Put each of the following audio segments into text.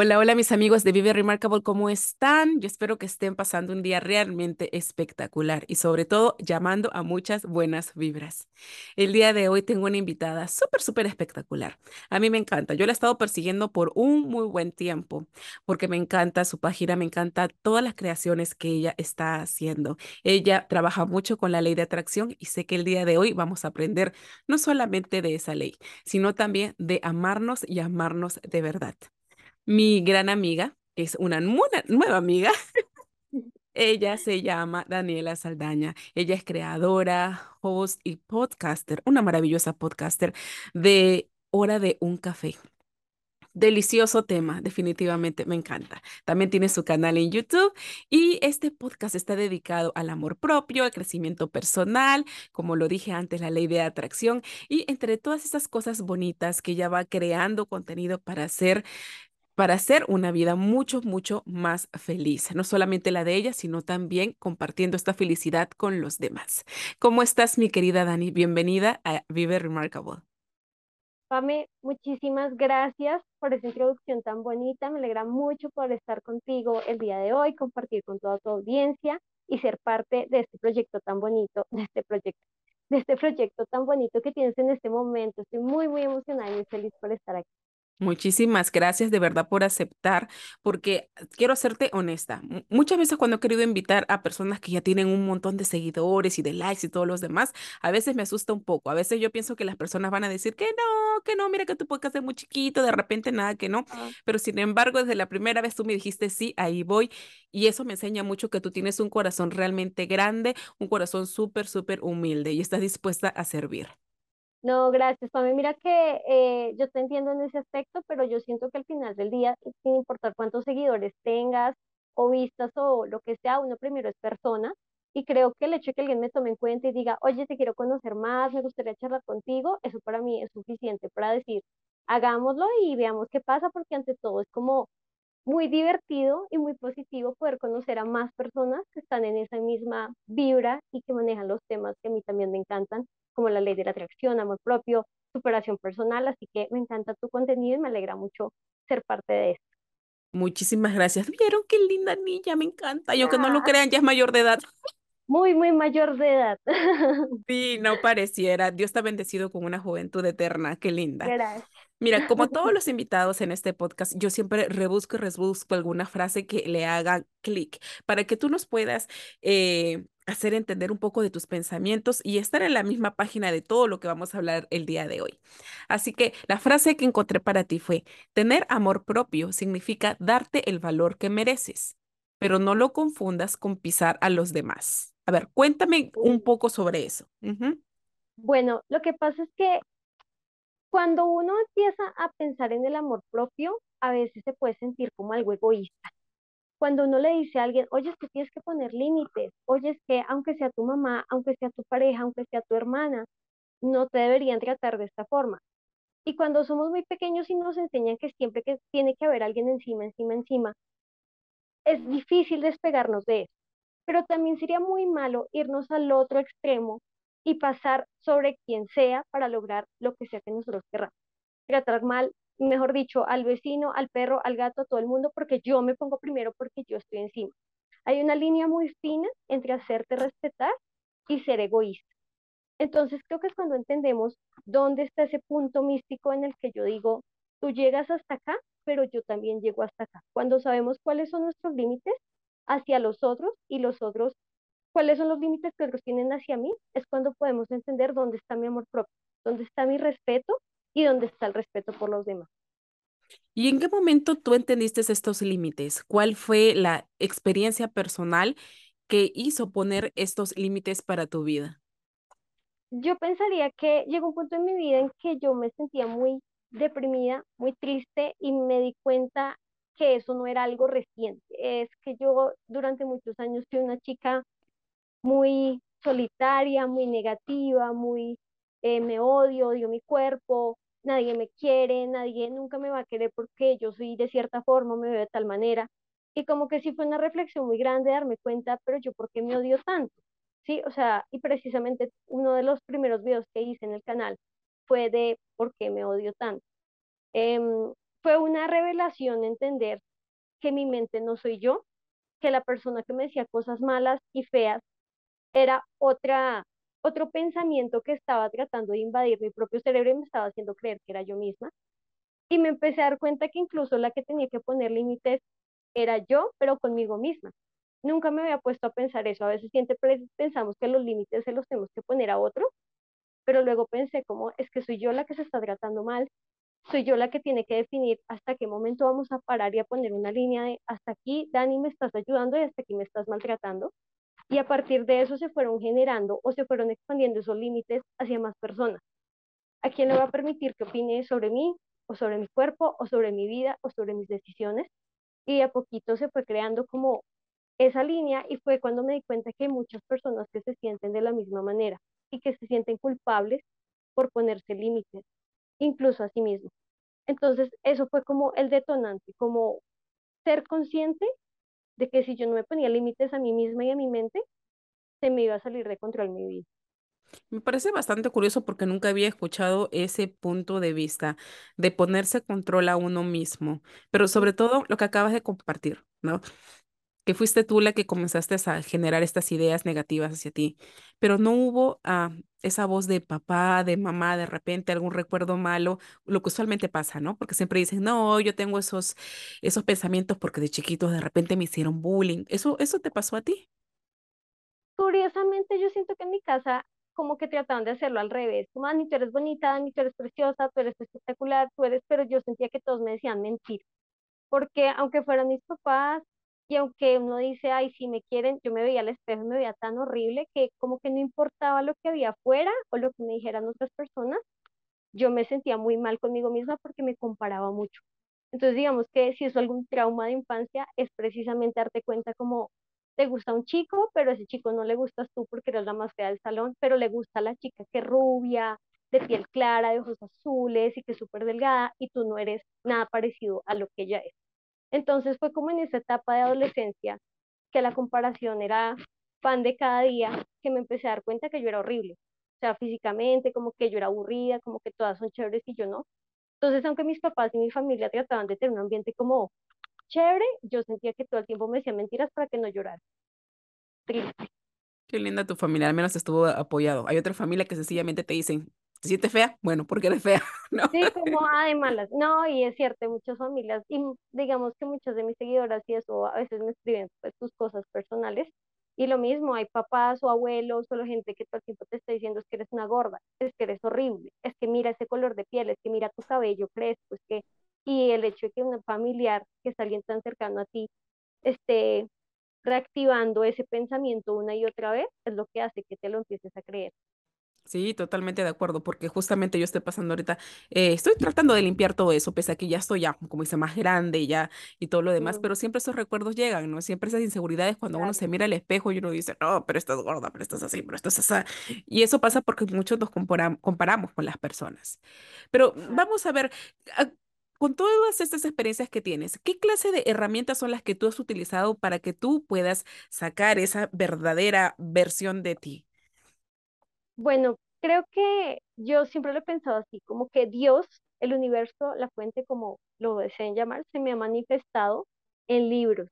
Hola, hola mis amigos de Vive Remarkable, ¿cómo están? Yo espero que estén pasando un día realmente espectacular y sobre todo llamando a muchas buenas vibras. El día de hoy tengo una invitada súper, súper espectacular. A mí me encanta. Yo la he estado persiguiendo por un muy buen tiempo porque me encanta su página, me encanta todas las creaciones que ella está haciendo. Ella trabaja mucho con la ley de atracción y sé que el día de hoy vamos a aprender no solamente de esa ley, sino también de amarnos y amarnos de verdad. Mi gran amiga es una nueva amiga. Ella se llama Daniela Saldaña. Ella es creadora, host y podcaster, una maravillosa podcaster de Hora de un Café. Delicioso tema, definitivamente me encanta. También tiene su canal en YouTube y este podcast está dedicado al amor propio, al crecimiento personal, como lo dije antes, la ley de atracción y entre todas esas cosas bonitas que ella va creando contenido para hacer para hacer una vida mucho, mucho más feliz. No solamente la de ella, sino también compartiendo esta felicidad con los demás. ¿Cómo estás, mi querida Dani? Bienvenida a Vive Remarkable. Pame, muchísimas gracias por esa introducción tan bonita. Me alegra mucho por estar contigo el día de hoy, compartir con toda tu audiencia y ser parte de este proyecto tan bonito, de este proyecto, de este proyecto tan bonito que tienes en este momento. Estoy muy, muy emocionada y muy feliz por estar aquí. Muchísimas gracias de verdad por aceptar, porque quiero serte honesta. Muchas veces cuando he querido invitar a personas que ya tienen un montón de seguidores y de likes y todos los demás, a veces me asusta un poco. A veces yo pienso que las personas van a decir que no, que no, mira que tu podcast es muy chiquito, de repente nada, que no. Ah. Pero sin embargo, desde la primera vez tú me dijiste sí, ahí voy. Y eso me enseña mucho que tú tienes un corazón realmente grande, un corazón súper, súper humilde y estás dispuesta a servir. No, gracias, Pame. Mira que eh, yo te entiendo en ese aspecto, pero yo siento que al final del día, sin importar cuántos seguidores tengas o vistas o lo que sea, uno primero es persona. Y creo que el hecho de que alguien me tome en cuenta y diga, oye, te quiero conocer más, me gustaría charlar contigo, eso para mí es suficiente para decir, hagámoslo y veamos qué pasa, porque ante todo es como muy divertido y muy positivo poder conocer a más personas que están en esa misma vibra y que manejan los temas que a mí también me encantan como la ley de la atracción, amor propio, superación personal, así que me encanta tu contenido y me alegra mucho ser parte de esto. Muchísimas gracias. ¿Vieron qué linda niña? Me encanta. Yo que no lo Ah. crean, ya es mayor de edad. Muy, muy mayor de edad. Sí, no pareciera. Dios está bendecido con una juventud eterna. Qué linda. Gracias. Mira, como todos los invitados en este podcast, yo siempre rebusco y rebusco alguna frase que le haga clic para que tú nos puedas eh, hacer entender un poco de tus pensamientos y estar en la misma página de todo lo que vamos a hablar el día de hoy. Así que la frase que encontré para ti fue, tener amor propio significa darte el valor que mereces, pero no lo confundas con pisar a los demás. A ver, cuéntame un poco sobre eso. Bueno, lo que pasa es que cuando uno empieza a pensar en el amor propio, a veces se puede sentir como algo egoísta. Cuando uno le dice a alguien, oye, es que tienes que poner límites, oye, es que aunque sea tu mamá, aunque sea tu pareja, aunque sea tu hermana, no te deberían tratar de esta forma. Y cuando somos muy pequeños y nos enseñan que siempre que tiene que haber alguien encima, encima, encima, es difícil despegarnos de eso. Pero también sería muy malo irnos al otro extremo y pasar sobre quien sea para lograr lo que sea que nosotros querramos. Tratar mal, mejor dicho, al vecino, al perro, al gato, a todo el mundo, porque yo me pongo primero porque yo estoy encima. Hay una línea muy fina entre hacerte respetar y ser egoísta. Entonces creo que es cuando entendemos dónde está ese punto místico en el que yo digo, tú llegas hasta acá, pero yo también llego hasta acá. Cuando sabemos cuáles son nuestros límites hacia los otros y los otros, cuáles son los límites que otros tienen hacia mí, es cuando podemos entender dónde está mi amor propio, dónde está mi respeto y dónde está el respeto por los demás. ¿Y en qué momento tú entendiste estos límites? ¿Cuál fue la experiencia personal que hizo poner estos límites para tu vida? yo pensaría que llegó un punto en mi vida en que yo me sentía muy deprimida, muy triste y me di cuenta que eso no era algo reciente. Es que yo durante muchos años fui una chica muy solitaria, muy negativa, muy eh, me odio, odio mi cuerpo, nadie me quiere, nadie nunca me va a querer porque yo soy de cierta forma, me veo de tal manera. Y como que sí fue una reflexión muy grande darme cuenta, pero yo por qué me odio tanto. Sí, o sea, y precisamente uno de los primeros videos que hice en el canal fue de por qué me odio tanto. Em, fue una revelación entender que mi mente no soy yo, que la persona que me decía cosas malas y feas era otra, otro pensamiento que estaba tratando de invadir mi propio cerebro y me estaba haciendo creer que era yo misma. Y me empecé a dar cuenta que incluso la que tenía que poner límites era yo, pero conmigo misma. Nunca me había puesto a pensar eso. A veces siempre pensamos que los límites se los tenemos que poner a otro, pero luego pensé como es que soy yo la que se está tratando mal, soy yo la que tiene que definir hasta qué momento vamos a parar y a poner una línea de hasta aquí, Dani, me estás ayudando y hasta aquí me estás maltratando. Y a partir de eso se fueron generando o se fueron expandiendo esos límites hacia más personas. ¿A quién le va a permitir que opine sobre mí o sobre mi cuerpo o sobre mi vida o sobre mis decisiones? Y a poquito se fue creando como esa línea y fue cuando me di cuenta que hay muchas personas que se sienten de la misma manera y que se sienten culpables por ponerse límites, incluso a sí mismos. Entonces, eso fue como el detonante, como ser consciente de que si yo no me ponía límites a mí misma y a mi mente, se me iba a salir de control mi vida. Me parece bastante curioso porque nunca había escuchado ese punto de vista de ponerse control a uno mismo, pero sobre todo lo que acabas de compartir, ¿no? que fuiste tú la que comenzaste a generar estas ideas negativas hacia ti, pero no hubo ah, esa voz de papá, de mamá, de repente algún recuerdo malo, lo que usualmente pasa, ¿no? Porque siempre dicen, no, yo tengo esos, esos pensamientos porque de chiquitos de repente me hicieron bullying. ¿Eso, eso te pasó a ti? Curiosamente, yo siento que en mi casa como que trataban de hacerlo al revés, como, Dani, tú eres bonita, Dani, tú eres preciosa, tú eres espectacular, tú eres, pero yo sentía que todos me decían mentir, porque aunque fueran mis papás, y aunque uno dice, ay, si me quieren, yo me veía al espejo y me veía tan horrible que como que no importaba lo que había afuera o lo que me dijeran otras personas, yo me sentía muy mal conmigo misma porque me comparaba mucho. Entonces, digamos que si es algún trauma de infancia, es precisamente darte cuenta como te gusta un chico, pero ese chico no le gustas tú porque eres la más fea del salón, pero le gusta la chica que es rubia, de piel clara, de ojos azules y que es súper delgada, y tú no eres nada parecido a lo que ella es. Entonces fue como en esa etapa de adolescencia que la comparación era pan de cada día, que me empecé a dar cuenta que yo era horrible. O sea, físicamente, como que yo era aburrida, como que todas son chéveres y yo no. Entonces, aunque mis papás y mi familia trataban de tener un ambiente como chévere, yo sentía que todo el tiempo me decían mentiras para que no llorara. Triste. Qué linda tu familia, al menos estuvo apoyado. Hay otra familia que sencillamente te dicen, ¿te sientes fea? Bueno, porque eres fea. Sí, como de malas. No, y es cierto, muchas familias, y digamos que muchas de mis seguidoras y eso a veces me escriben pues tus cosas personales. Y lo mismo, hay papás o abuelos o la gente que todo el tiempo te está diciendo es que eres una gorda, es que eres horrible, es que mira ese color de piel, es que mira tu cabello crespo, es que... Y el hecho de que un familiar, que es alguien tan cercano a ti, esté reactivando ese pensamiento una y otra vez, es lo que hace que te lo empieces a creer. Sí, totalmente de acuerdo, porque justamente yo estoy pasando ahorita, eh, estoy tratando de limpiar todo eso, pese a que ya estoy ya, como dice, más grande ya y todo lo demás, Mm, pero siempre esos recuerdos llegan, ¿no? Siempre esas inseguridades cuando uno se mira al espejo y uno dice, no, pero estás gorda, pero estás así, pero estás así. Y eso pasa porque muchos nos comparam- comparamos con las personas. Pero claro. vamos a ver, ah, con todas estas experiencias que tienes, ¿qué clase de herramientas son las que tú has utilizado para que tú puedas sacar esa verdadera versión de ti? Bueno, creo que yo siempre lo he pensado así, como que Dios, el universo, la fuente, como lo deseen llamar, se me ha manifestado en libros.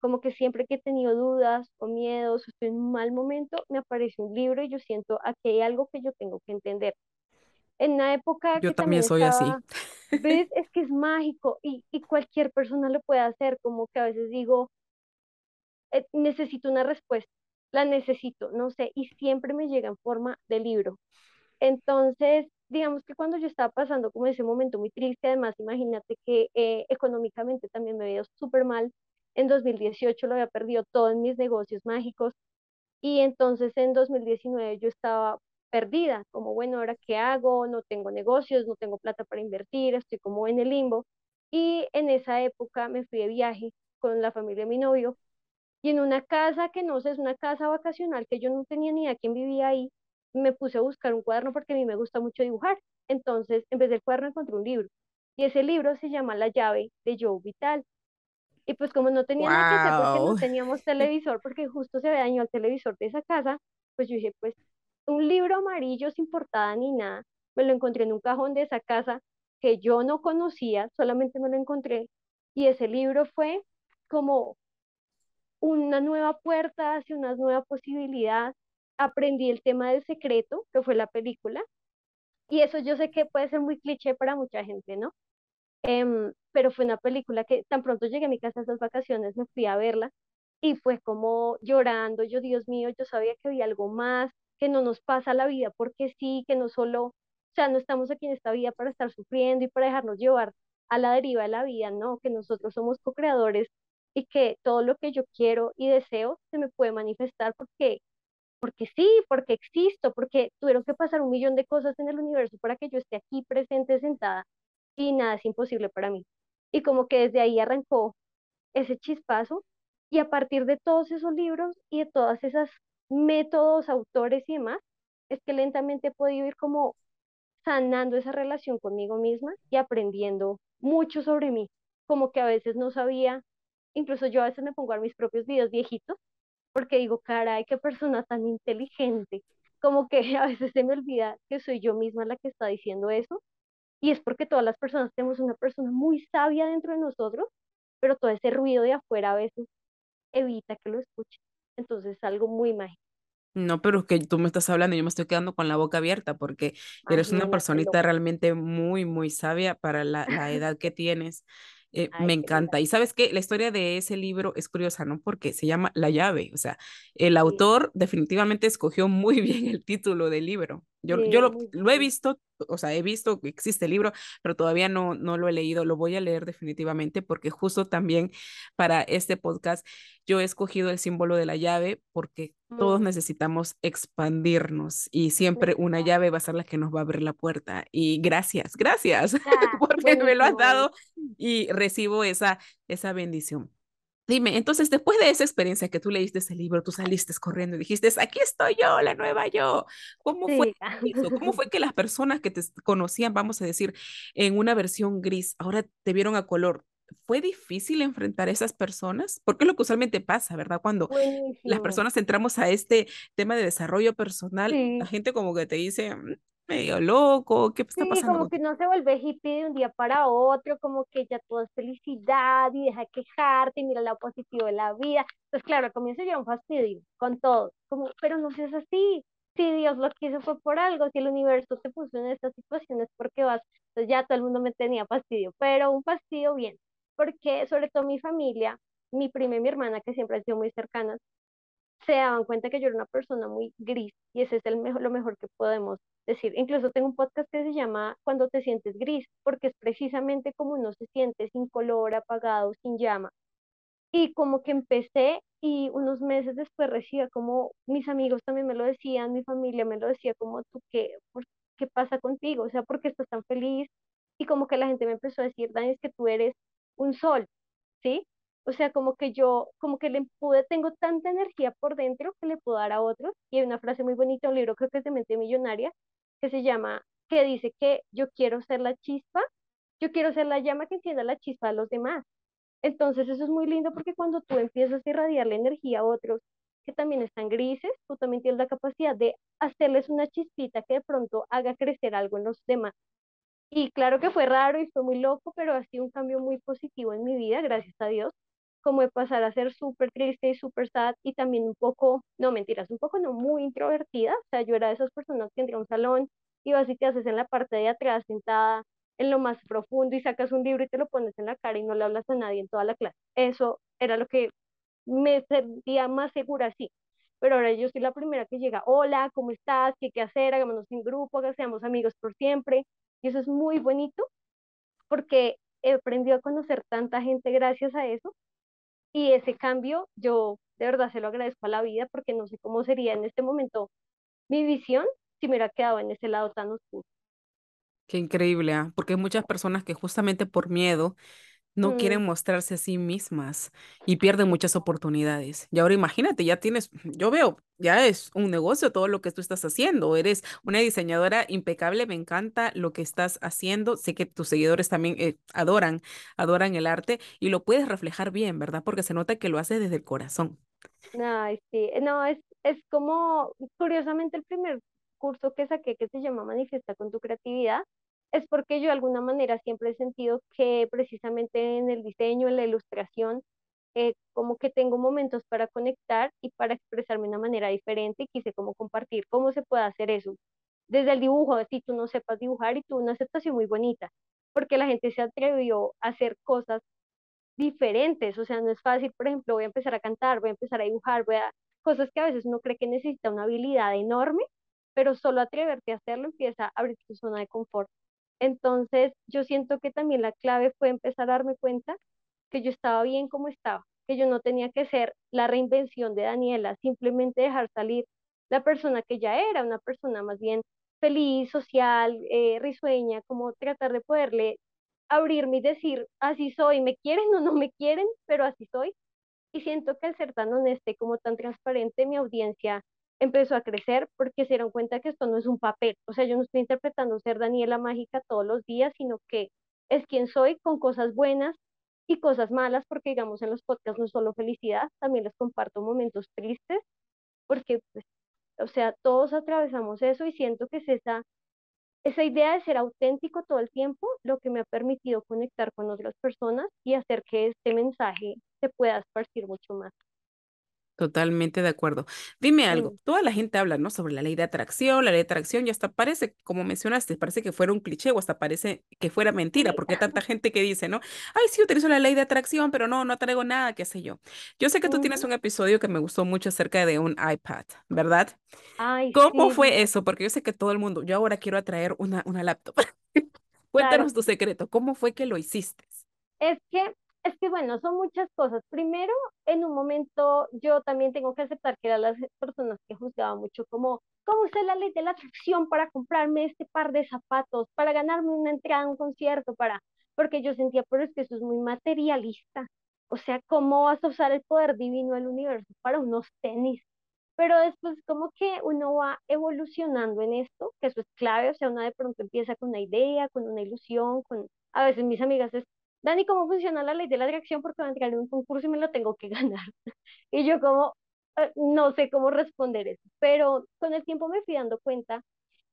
Como que siempre que he tenido dudas o miedos o estoy en un mal momento, me aparece un libro y yo siento aquí hay algo que yo tengo que entender. En una época Yo que también también soy así. ves, es que es mágico y, y cualquier persona lo puede hacer, como que a veces digo, eh, necesito una respuesta, la necesito, no sé, y siempre me llega en forma de libro. Entonces, digamos que cuando yo estaba pasando como ese momento muy triste, además, imagínate que eh, económicamente también me veía súper mal. En 2018 lo había perdido todo en mis negocios mágicos y entonces en 2019 yo estaba perdida, como bueno, ahora qué hago, no tengo negocios, no tengo plata para invertir, estoy como en el limbo. Y en esa época me fui de viaje con la familia de mi novio y en una casa que no sé, es una casa vacacional que yo no tenía ni a quién vivía ahí, me puse a buscar un cuaderno porque a mí me gusta mucho dibujar. Entonces, en vez del cuaderno encontré un libro y ese libro se llama La llave de Joe Vital. Y pues como no tenía nada que hacer porque no teníamos televisor, porque justo se había dañado el televisor de esa casa, pues yo dije, pues un libro amarillo sin portada ni nada, me lo encontré en un cajón de esa casa que yo no conocía, solamente me lo encontré. Y ese libro fue como una nueva puerta hacia una nueva posibilidad. Aprendí el tema del secreto, que fue la película. Y eso yo sé que puede ser muy cliché para mucha gente, ¿no? Em, pero fue una película que tan pronto llegué a mi casa esas vacaciones, me fui a verla y fue como llorando, yo Dios mío, yo sabía que había algo más, que no nos pasa la vida porque sí, que no solo, o sea, no estamos aquí en esta vida para estar sufriendo y para dejarnos llevar a la deriva de la vida, no, que nosotros somos co-creadores y que todo lo que yo quiero y deseo se me puede manifestar porque porque sí, porque existo, porque tuvieron que pasar un millón de cosas en el universo para que yo esté aquí presente, sentada, y nada es imposible para mí. Y como que desde ahí arrancó ese chispazo, y a partir de todos esos libros y de todas esas métodos, autores y demás, es que lentamente he podido ir como sanando esa relación conmigo misma y aprendiendo mucho sobre mí, como que a veces no sabía, incluso yo a veces me pongo a mis propios videos viejitos, porque digo, caray, qué persona tan inteligente, como que a veces se me olvida que soy yo misma la que está diciendo eso, y es porque todas las personas tenemos una persona muy sabia dentro de nosotros, pero todo ese ruido de afuera a veces evita que lo escuche. Entonces es algo muy mágico. No, pero es que tú me estás hablando y yo me estoy quedando con la boca abierta porque eres una personita realmente muy, muy sabia para la, la edad que tienes. Eh, me encanta. Y sabes que la historia de ese libro es curiosa, ¿no? Porque se llama La llave. O sea, el autor definitivamente escogió muy bien el título del libro. Yo, yo lo, lo, he visto, o sea, he visto que existe el libro, pero todavía no, no lo he leído. Lo voy a leer definitivamente porque justo también para este podcast yo he escogido el símbolo de la llave porque todos necesitamos expandirnos y siempre una llave va a ser la que nos va a abrir la puerta. Y gracias, gracias, porque me lo has dado y recibo esa, esa bendición. Dime, entonces después de esa experiencia que tú leíste ese libro, tú saliste corriendo y dijiste, aquí estoy yo, la nueva yo. ¿Cómo fue eso? ¿Cómo fue que las personas que te conocían, vamos a decir, en una versión gris, ahora te vieron a color? ¿Fue difícil enfrentar a esas personas? Porque es lo que usualmente pasa, ¿verdad? Cuando las personas entramos a este tema de desarrollo personal, la gente como que te dice, mm, medio loco, ¿qué está sí, como que no se vuelve hippie de un día para otro, como que ya todo es felicidad y deja de quejarte y mira lo positivo de la vida. Entonces, claro, al comienzo ya un fastidio con todo, como, pero no seas así. Si Dios lo quiso fue por algo, si el universo te puso en estas situaciones, porque vas? Entonces ya todo el mundo me tenía fastidio, pero un fastidio bien, porque sobre todo mi familia, mi prima y mi hermana, que siempre han sido muy cercanas, se daban cuenta que yo era una persona muy gris y ese es el mejor, lo mejor que podemos decir. Incluso tengo un podcast que se llama Cuando te sientes gris, porque es precisamente como uno se siente sin color, apagado, sin llama. Y como que empecé y unos meses después recibía como mis amigos también me lo decían, mi familia me lo decía como tú qué, qué pasa contigo, o sea, ¿por qué estás tan feliz? Y como que la gente me empezó a decir, Dani, es que tú eres un sol, ¿sí? O sea, como que yo, como que le pude, tengo tanta energía por dentro que le puedo dar a otros. Y hay una frase muy bonita, un libro creo que es de Mente Millonaria, que se llama, que dice que yo quiero ser la chispa, yo quiero ser la llama que encienda la chispa a los demás. Entonces eso es muy lindo porque cuando tú empiezas a irradiar la energía a otros que también están grises, tú también tienes la capacidad de hacerles una chispita que de pronto haga crecer algo en los demás. Y claro que fue raro y fue muy loco, pero ha sido un cambio muy positivo en mi vida, gracias a Dios, como de pasar a ser súper triste y súper sad y también un poco, no mentiras, un poco no muy introvertida, o sea, yo era de esas personas que entra a un salón y vas y te haces en la parte de atrás sentada en lo más profundo y sacas un libro y te lo pones en la cara y no le hablas a nadie en toda la clase. Eso era lo que me sentía más segura así. Pero ahora yo soy la primera que llega, hola, ¿cómo estás? ¿Qué hay que hacer? Hagámonos un grupo, que seamos amigos por siempre. Y eso es muy bonito porque he aprendido a conocer tanta gente gracias a eso. Y ese cambio yo de verdad se lo agradezco a la vida porque no sé cómo sería en este momento mi visión si me hubiera quedado en ese lado tan oscuro. Qué increíble, ¿ah? Porque hay muchas personas que justamente por miedo no Mm, quieren mostrarse a sí mismas y pierden muchas oportunidades. Y ahora imagínate, ya tienes, yo veo, ya es un negocio todo lo que tú estás haciendo. Eres una diseñadora impecable, me encanta lo que estás haciendo. Sé que tus seguidores también eh, adoran, adoran el arte y lo puedes reflejar bien, ¿verdad? Porque se nota que lo haces desde el corazón. Ay, sí, no, es, es como, curiosamente, el primer curso que saqué que se llama Manifiesta con tu creatividad, es porque yo de alguna manera siempre he sentido que precisamente en el diseño, en la ilustración, eh, como que tengo momentos para conectar y para expresarme de una manera diferente y quise como compartir cómo se puede hacer eso. Desde el dibujo, si tú no sepas dibujar y tuve una aceptación muy bonita, porque la gente se atrevió a hacer cosas diferentes, o sea, no es fácil, por ejemplo, voy a empezar a cantar, voy a empezar a dibujar, voy a cosas que a veces uno cree que necesita una habilidad enorme, pero solo atreverte a hacerlo empieza a abrir tu zona de confort. Entonces, yo siento que también la clave fue empezar a darme cuenta que yo estaba bien como estaba, que yo no tenía que ser la reinvención de Daniela, simplemente dejar salir la persona que ya era, una persona más bien feliz, social, eh, risueña, como tratar de poderle abrirme y decir, así soy, me quieren o no me quieren, pero así soy. Y siento que al ser tan honesta como tan transparente, mi audiencia empezó a crecer porque se dieron cuenta que esto no es un papel. O sea, yo no estoy interpretando ser Daniela Mágica todos los días, sino que es quien soy con cosas buenas y cosas malas, porque digamos en los podcasts no es solo felicidad, también les comparto momentos tristes, porque, pues, o sea, todos atravesamos eso y siento que es esa esa idea de ser auténtico todo el tiempo, lo que me ha permitido conectar con otras personas y hacer que este mensaje se pueda esparcir mucho más. Totalmente de acuerdo. Dime algo, toda la gente habla, ¿no? Sobre la ley de atracción, la ley de atracción, y hasta parece, como mencionaste, parece que fuera un cliché o hasta parece que fuera mentira, porque hay tanta gente que dice, ¿no? Ay, sí, utilizo la ley de atracción, pero no, no atraigo nada, qué sé yo. Yo sé que tú tienes un episodio que me gustó mucho acerca de un iPad, ¿verdad? Ay, ¿Cómo sí, fue eso? Porque yo sé que todo el mundo, yo ahora quiero atraer una, una laptop. Claro, Cuéntanos tu secreto, ¿cómo fue que lo hiciste? es que, es que bueno, son muchas cosas. Primero, en un momento yo también tengo que aceptar que eran las personas que juzgaban mucho como, ¿cómo usé la ley de la atracción para comprarme este par de zapatos, para ganarme una entrada a un concierto, para, porque yo sentía, pero es que eso es muy materialista. O sea, ¿cómo vas a usar el poder divino del universo para unos tenis? Pero después como que uno va evolucionando en esto, que eso es clave, o sea, uno de pronto empieza con una idea, con una ilusión, con, a veces mis amigas Dani, ¿cómo funciona la ley de la atracción? Porque voy a entrar en un concurso y me lo tengo que ganar. Y yo como, "Eh, no sé cómo responder eso, pero con el tiempo me fui dando cuenta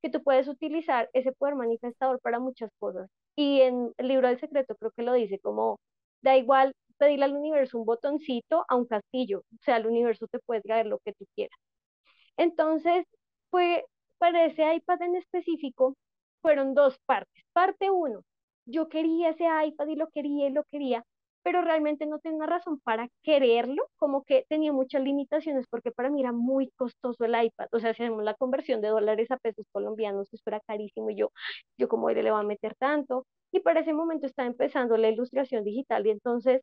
que tú puedes utilizar ese poder manifestador para muchas cosas. Y en el libro del secreto creo que lo dice como, da igual pedirle al universo un botoncito a un castillo, o sea, el universo te puede traer lo que tú quieras. Entonces, fue, para ese iPad en específico, fueron dos partes. Parte uno, yo quería ese iPad y lo quería y lo quería, pero realmente no tenía razón para quererlo, como que tenía muchas limitaciones porque para mí era muy costoso el iPad. O sea, si hacemos la conversión de dólares a pesos colombianos, eso era carísimo y yo, yo como le va a meter tanto. Y para ese momento estaba empezando la ilustración digital y entonces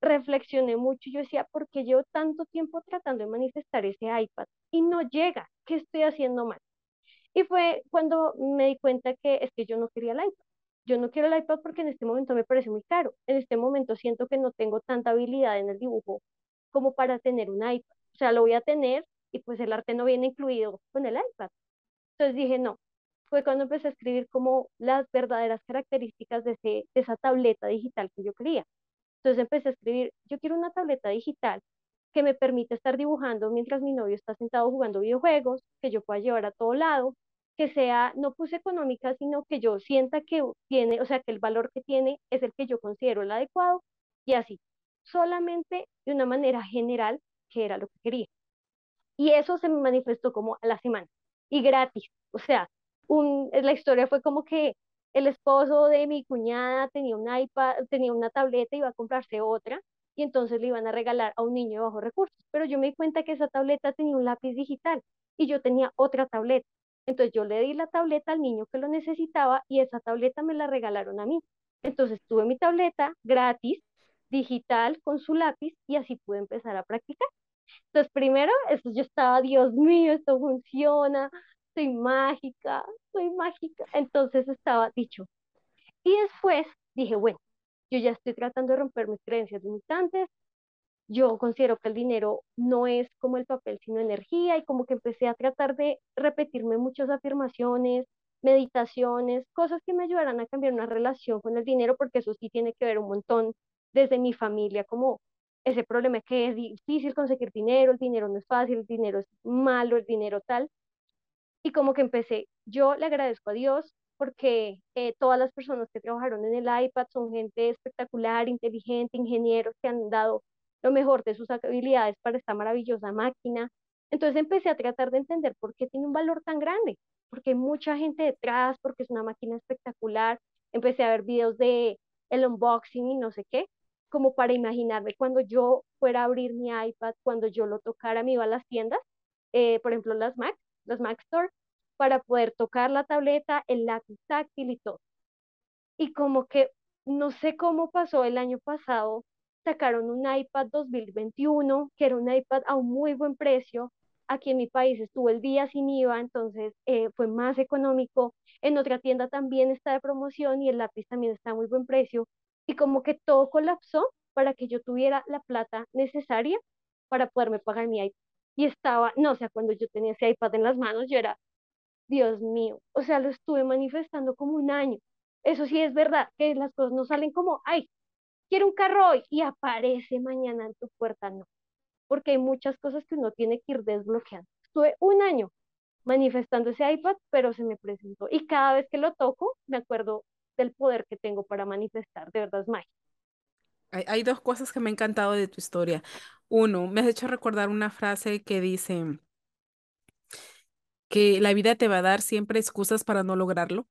reflexioné mucho y yo decía, ¿por qué llevo tanto tiempo tratando de manifestar ese iPad y no llega? ¿Qué estoy haciendo mal? Y fue cuando me di cuenta que es que yo no quería el iPad. Yo no quiero el iPad porque en este momento me parece muy caro. En este momento siento que no tengo tanta habilidad en el dibujo como para tener un iPad. O sea, lo voy a tener y pues el arte no viene incluido con el iPad. Entonces dije, no. Fue cuando empecé a escribir como las verdaderas características de, ese, de esa tableta digital que yo quería. Entonces empecé a escribir, yo quiero una tableta digital que me permita estar dibujando mientras mi novio está sentado jugando videojuegos, que yo pueda llevar a todo lado, que sea, no puse económica, sino que yo sienta que tiene, o sea, que el valor que tiene es el que yo considero el adecuado y así, solamente de una manera general, que era lo que quería. Y eso se me manifestó como a la semana y gratis. O sea, un, la historia fue como que el esposo de mi cuñada tenía un iPad, tenía una tableta, iba a comprarse otra y entonces le iban a regalar a un niño de bajos recursos. Pero yo me di cuenta que esa tableta tenía un lápiz digital y yo tenía otra tableta. Entonces yo le di la tableta al niño que lo necesitaba y esa tableta me la regalaron a mí. Entonces tuve mi tableta gratis, digital, con su lápiz y así pude empezar a practicar. Entonces, primero, eso yo estaba, Dios mío, esto funciona, soy mágica, soy mágica. Entonces estaba dicho. Y después dije, bueno, yo ya estoy tratando de romper mis creencias limitantes. Yo considero que el dinero no es como el papel, sino energía. Y como que empecé a tratar de repetirme muchas afirmaciones, meditaciones, cosas que me ayudaran a cambiar una relación con el dinero, porque eso sí tiene que ver un montón desde mi familia, como ese problema que es difícil conseguir dinero, el dinero no es fácil, el dinero es malo, el dinero tal. Y como que empecé, yo le agradezco a Dios porque eh, todas las personas que trabajaron en el iPad son gente espectacular, inteligente, ingenieros que han dado lo mejor de sus habilidades para esta maravillosa máquina. Entonces empecé a tratar de entender por qué tiene un valor tan grande, porque hay mucha gente detrás, porque es una máquina espectacular. Empecé a ver videos de el unboxing y no sé qué, como para imaginarme cuando yo fuera a abrir mi iPad, cuando yo lo tocara, me iba a las tiendas, eh, por ejemplo las Mac, las Mac Store, para poder tocar la tableta, el lápiz táctil y todo. Y como que no sé cómo pasó el año pasado, sacaron un iPad 2021, que era un iPad a un muy buen precio. Aquí en mi país estuvo el día sin IVA, entonces eh, fue más económico. En otra tienda también está de promoción y el lápiz también está a muy buen precio. Y como que todo colapsó para que yo tuviera la plata necesaria para poderme pagar mi iPad. Y estaba, no, o sea, cuando yo tenía ese iPad en las manos, yo era, Dios mío, o sea, lo estuve manifestando como un año. Eso sí es verdad, que las cosas no salen como, ay, quiero un carro hoy y aparece mañana en tu puerta, no. Porque hay muchas cosas que uno tiene que ir desbloqueando. Estuve un año manifestando ese iPad, pero se me presentó. Y cada vez que lo toco, me acuerdo del poder que tengo para manifestar. De verdad es mágico. Hay, hay dos cosas que me han encantado de tu historia. Uno, me has hecho recordar una frase que dice que la vida te va a dar siempre excusas para no lograrlo.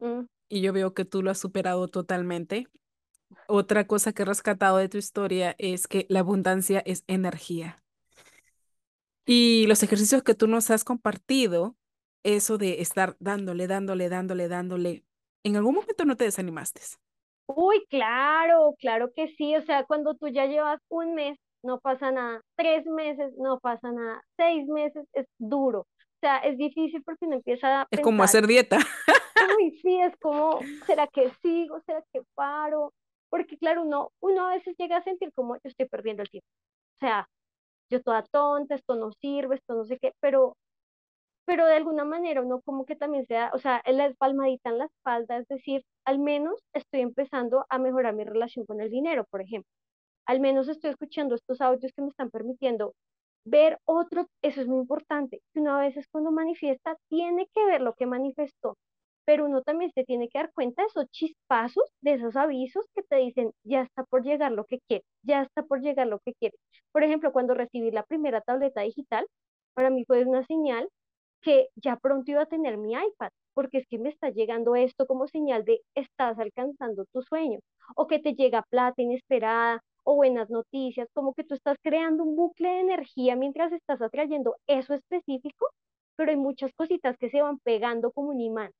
Mm, Y yo veo que tú lo has superado totalmente. Otra cosa que he rescatado de tu historia es que la abundancia es energía. Y los ejercicios que tú nos has compartido, eso de estar dándole, dándole, dándole, dándole, en algún momento no te desanimaste. Uy, claro, claro que sí. O sea, cuando tú ya llevas un mes, no pasa nada. Tres meses, no pasa nada. Seis meses es duro. O sea, es difícil porque uno empieza a Es como hacer dieta. uy, sí, es como, ¿será que sigo? ¿Será que paro? Porque claro, uno, uno a veces llega a sentir como yo estoy perdiendo el tiempo. O sea, yo toda tonta, esto no sirve, esto no sé qué, pero pero de alguna manera uno como que también sea, o sea, la palmadita en la espalda, es decir, al menos estoy empezando a mejorar mi relación con el dinero, por ejemplo. Al menos estoy escuchando estos audios que me están permitiendo ver otro, eso es muy importante, que uno a veces cuando manifiesta tiene que ver lo que manifestó, pero uno también se tiene que dar cuenta de esos chispazos, de esos avisos que te dicen, ya está por llegar lo que quiere, ya está por llegar lo que quiere. Por ejemplo, cuando recibí la primera tableta digital, para mí fue una señal que ya pronto iba a tener mi iPad, porque es que me está llegando esto como señal de estás alcanzando tu sueño, o que te llega plata inesperada, o buenas noticias, como que tú estás creando un bucle de energía mientras estás atrayendo eso específico, pero hay muchas cositas que se van pegando como un imán.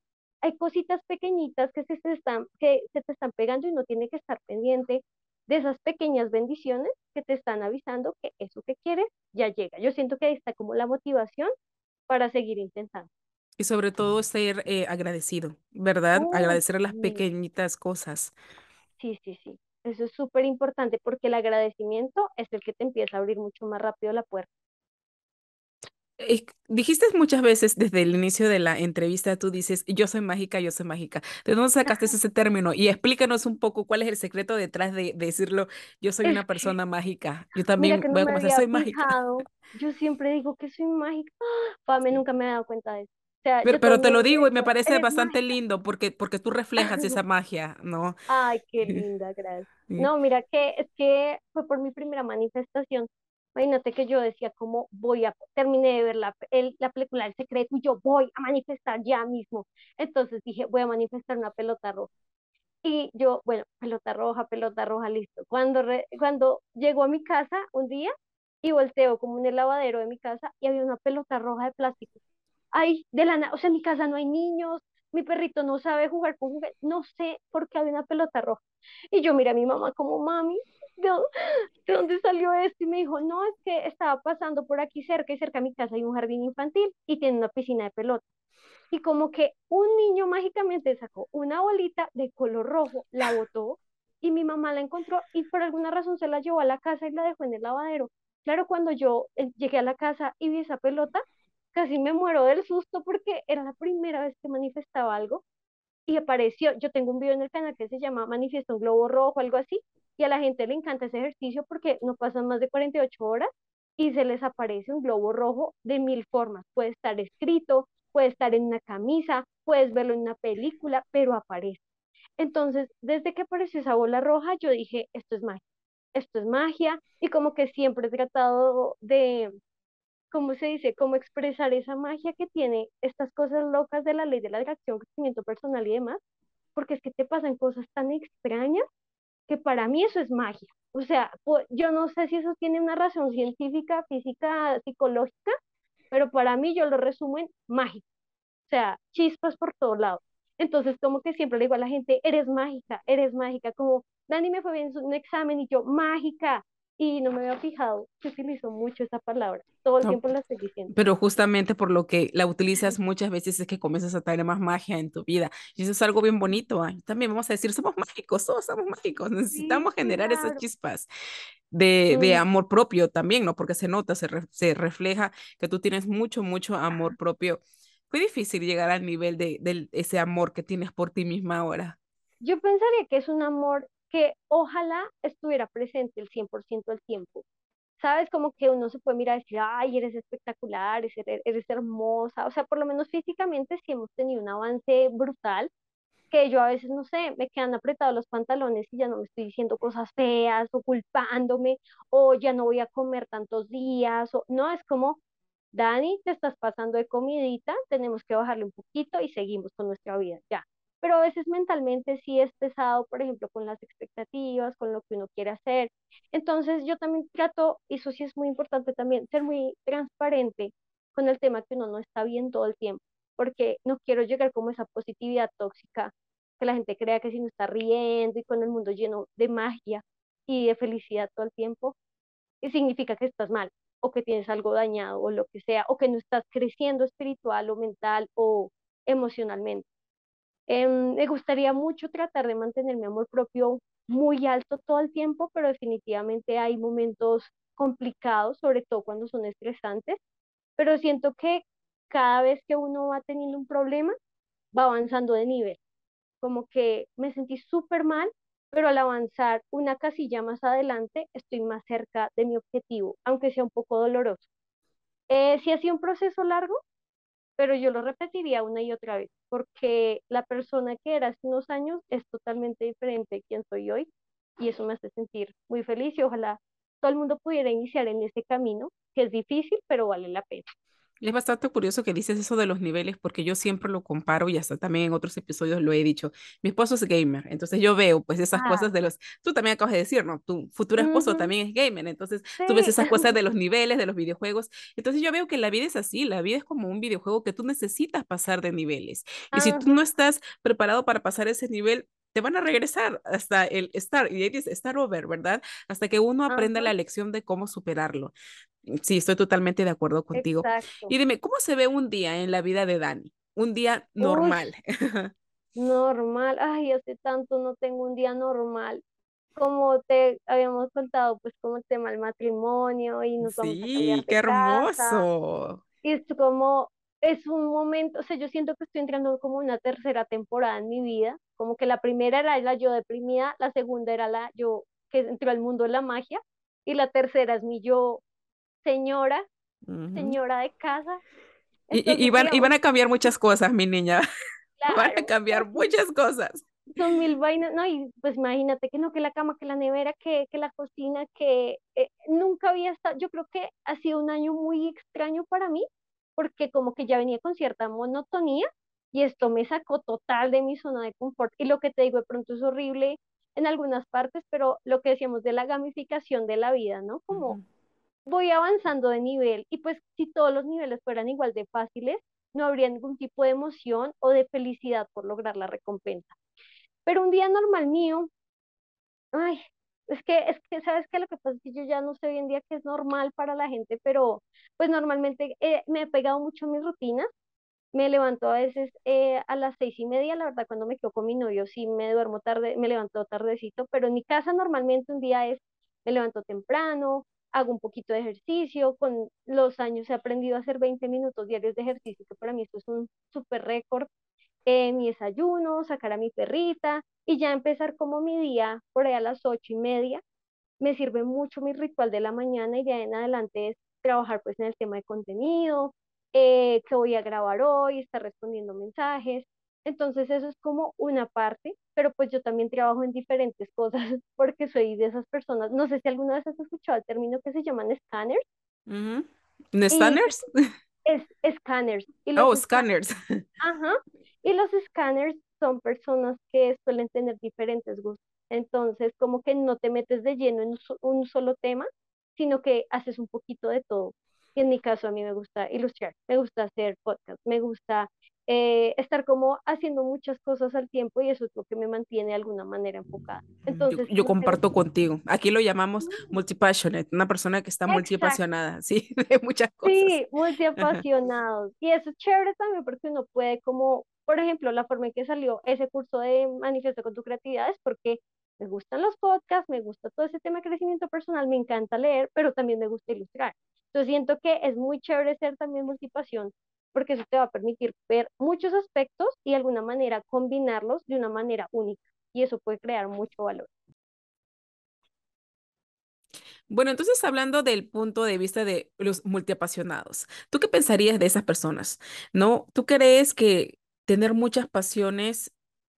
Hay cositas pequeñitas que se, te están, que se te están pegando y uno tiene que estar pendiente de esas pequeñas bendiciones que te están avisando que eso que quieres ya llega. Yo siento que ahí está como la motivación para seguir intentando. Y sobre todo ser eh, agradecido, ¿verdad? Agradecer a las sí, pequeñitas cosas. sí, sí, sí. Eso es súper importante porque el agradecimiento es el que te empieza a abrir mucho más rápido la puerta. Dijiste muchas veces desde el inicio de la entrevista, tú dices, yo soy mágica, yo soy mágica. ¿De dónde sacaste ese término? Y explícanos un poco cuál es el secreto detrás de, de decirlo, yo soy una persona mágica. Yo mira también que no voy a me comenzar, soy mágica. Yo siempre digo que soy mágica. Pame nunca me he dado cuenta de eso. O sea, Pero, pero te lo digo y me parece bastante mágica. lindo porque, porque tú reflejas esa magia, ¿no? Ay, qué linda, gracias. Sí. No, mira que es que fue por mi primera manifestación. Imagínate que yo decía como voy a, terminé de ver la, el- la película El Secreto y yo voy a manifestar ya mismo. Entonces dije, voy a manifestar una pelota roja. Y yo, bueno, pelota roja, pelota roja, listo. Cuando, re- cuando llegó a mi casa un día y volteo como en el lavadero de mi casa y había una pelota roja de plástico. Ay, de la, o sea, en mi casa no hay niños, mi perrito no sabe jugar con juguetes, no sé por qué hay una pelota roja. Y yo miré a mi mamá como, mami, ¿de, ¿de dónde salió esto? Y me dijo, no, es que estaba pasando por aquí cerca y cerca de mi casa hay un jardín infantil y tiene una piscina de pelota. Y como que un niño mágicamente sacó una bolita de color rojo, la botó y mi mamá la encontró y por alguna razón se la llevó a la casa y la dejó en el lavadero. Claro, cuando yo eh, llegué a la casa y vi esa pelota, casi me muero del susto porque era la primera vez que manifestaba algo y apareció, yo tengo un video en el canal que se llama Manifiesta un globo rojo, algo así, y a la gente le encanta ese ejercicio porque no pasan más de 48 horas y se les aparece un globo rojo de mil formas. Puede estar escrito, puede estar en una camisa, puedes verlo en una película, pero aparece. Entonces, desde que apareció esa bola roja, yo dije, esto es magia, esto es magia, y como que siempre he tratado de, ¿cómo se dice? Como expresar esa magia que tiene estas cosas locas de la ley de la atracción, crecimiento personal y demás, porque es que te pasan cosas tan extrañas que para mí eso es magia. O sea, yo no sé si eso tiene una razón científica, física, psicológica, pero para mí yo lo resumo en mágico. O sea, chispas por todos lados. Entonces, como que siempre le digo a la gente, eres mágica, eres mágica, como Dani me fue bien en un examen y yo, mágica, y no me había fijado que utilizo mucho esa palabra. Todo el tiempo la estoy diciendo. Pero justamente por lo que la utilizas muchas veces es que comienzas a tener más magia en tu vida. Y eso es algo bien bonito. ¿eh? También vamos a decir, somos mágicos, todos somos mágicos. Necesitamos generar esas chispas de, de, amor propio también, ¿no? Porque se nota, se, se refleja que tú tienes mucho, mucho amor propio. Fue difícil llegar al nivel de, de ese amor que tienes por ti misma ahora. Yo pensaría que es un amor que ojalá estuviera presente el 100% del tiempo. ¿Sabes? Como que uno se puede mirar y decir, ay, eres espectacular, eres, eres hermosa. O sea, por lo menos físicamente sí hemos tenido un avance brutal, que yo a veces, no sé, me quedan apretados los pantalones y ya no me estoy diciendo cosas feas o culpándome o ya no voy a comer tantos días. O, no, es como, Dani, te estás pasando de comidita, tenemos que bajarle un poquito y seguimos con nuestra vida. Ya, pero a veces mentalmente sí es pesado, por ejemplo, con las expectativas, con lo que uno quiere hacer. Entonces yo también trato, y eso sí es muy importante también, ser muy transparente con el tema que uno no está bien todo el tiempo, porque no quiero llegar como esa positividad tóxica, que la gente crea que si no está riendo y con el mundo lleno de magia y de felicidad todo el tiempo, significa que estás mal o que tienes algo dañado o lo que sea, o que no estás creciendo espiritual o mental o emocionalmente. Em, me gustaría mucho tratar de mantener mi amor propio muy alto todo el tiempo, pero definitivamente hay momentos complicados, sobre todo cuando son estresantes, pero siento que cada vez que uno va teniendo un problema, va avanzando de nivel. Como que me sentí súper mal, pero al avanzar una casilla más adelante, estoy más cerca de mi objetivo, aunque sea un poco doloroso. Eh, si ha sido un proceso largo, pero yo lo repetiría una y otra vez, porque la persona que era hace unos años es totalmente diferente de quien soy hoy y eso me hace sentir muy feliz y ojalá todo el mundo pudiera iniciar en ese camino, que es difícil, pero vale la pena. Es bastante curioso que dices eso de los niveles, porque yo siempre lo comparo y hasta también en otros episodios lo he dicho. Mi esposo es gamer, entonces yo veo pues esas cosas ah. de los, tú también acabas de decir, ¿no? Tu futuro esposo también es gamer, entonces tú ves esas cosas de los niveles, de los videojuegos. Entonces yo veo que la vida es así, la vida es como un videojuego que tú necesitas pasar de niveles. Y si tú no estás preparado para pasar ese nivel, te van a regresar hasta el estar, y es estar over, ¿verdad? Hasta que uno aprenda la lección de cómo superarlo. Sí, estoy totalmente de acuerdo contigo. Y dime, ¿cómo se ve un día en la vida de Dani? Un día normal. normal, ay, hace tanto no tengo un día normal. Como te habíamos contado, pues como el tema del matrimonio y nos vamos a Sí, qué hermoso. Y es como, es un momento, o sea, yo siento que estoy entrando como una tercera temporada en mi vida, como que la primera era la yo deprimida, la segunda era la yo que entró al mundo de la magia, y la tercera es mi yo señora, señora de casa. y, van, a cambiar muchas cosas, mi niña. van a cambiar muchas cosas. Son mil vainas, no, y pues imagínate que no, que la cama, que la nevera, que, que la cocina, que eh, nunca había estado, yo creo que ha sido un año muy extraño para mí, porque como que ya venía con cierta monotonía y esto me sacó total de mi zona de confort. Y lo que te digo de pronto es horrible en algunas partes, pero lo que decíamos de la gamificación de la vida, ¿no? Como voy avanzando de nivel y pues si todos los niveles fueran igual de fáciles, no habría ningún tipo de emoción o de felicidad por lograr la recompensa. Pero un día normal mío, ay, es que, es que, ¿sabes qué? Lo que pasa es que yo ya no sé hoy en día que es normal para la gente, pero pues normalmente eh, me he pegado mucho a mis rutinas. Me levanto a veces eh, a las seis y media, la verdad, cuando me quedo con mi novio, sí me duermo tarde, me levanto tardecito, pero en mi casa normalmente un día es, me levanto temprano, hago un poquito de ejercicio, con los años he aprendido a hacer 20 minutos diarios de ejercicio, que para mí esto es un súper récord, eh, mi desayuno, sacar a mi perrita y ya empezar como mi día por ahí a las ocho y media. Me sirve mucho mi ritual de la mañana y ya en adelante es trabajar pues en el tema de contenido, eh, que voy a grabar hoy, estar respondiendo mensajes. Entonces eso es como una parte, pero pues yo también trabajo en diferentes cosas porque soy de esas personas. No sé si alguna vez has escuchado el término que se llaman scanners. Uh ¿Scanners? Es, scanners. Y oh, scanners. Ajá. Y los scanners son personas que suelen tener diferentes gustos. Entonces, como que no te metes de lleno en un solo tema, sino que haces un poquito de todo. Y en mi caso, a mí me gusta ilustrar, me gusta hacer podcast, me gusta eh, estar como haciendo muchas cosas al tiempo y eso es lo que me mantiene de alguna manera enfocada. Entonces, yo, comparto contigo. Aquí lo llamamos multipassionate, una persona que está multipasionada, sí, de muchas cosas. Sí, multiapasionados. Y eso es chévere también porque uno puede como, por ejemplo, la forma en que salió ese curso de Manifiesta con tu creatividad es porque me gustan los podcasts, me gusta todo ese tema de crecimiento personal, me encanta leer, pero también me gusta ilustrar. Entonces siento que es muy chévere ser también multipasión porque eso te va a permitir ver muchos aspectos y de alguna manera combinarlos de una manera única y eso puede crear mucho valor. Bueno, entonces hablando del punto de vista de los multiapasionados, ¿tú qué pensarías de esas personas? ¿No? ¿Tú crees que tener muchas pasiones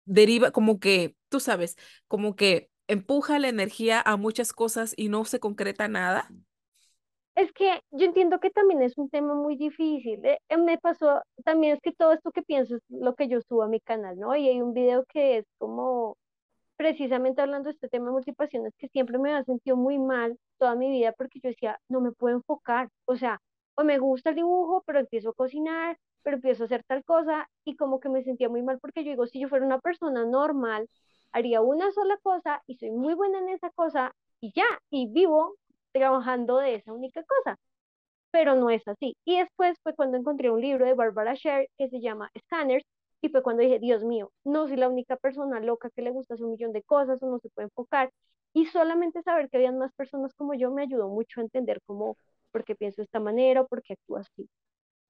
deriva como que, tú sabes, como que empuja la energía a muchas cosas y no se concreta nada? Es que yo entiendo que también es un tema muy difícil. Eh, eh, me pasó también es que todo esto que pienso es lo que yo subo a mi canal, ¿no? Y hay un video que es como precisamente hablando de este tema de multipasiones que siempre me había sentido muy mal toda mi vida porque yo decía, no me puedo enfocar. O sea, o me gusta el dibujo, pero empiezo a cocinar, pero empiezo a hacer tal cosa y como que me sentía muy mal porque yo digo, si yo fuera una persona normal, haría una sola cosa y soy muy buena en esa cosa y ya, y vivo trabajando de esa única cosa, pero no es así. Y después fue cuando encontré un libro de Barbara Sher que se llama Scanners y fue cuando dije, Dios mío, no soy la única persona loca que le gusta hacer un millón de cosas o no se puede enfocar. Y solamente saber que habían más personas como yo me ayudó mucho a entender cómo, por qué pienso de esta manera o por qué actúo así.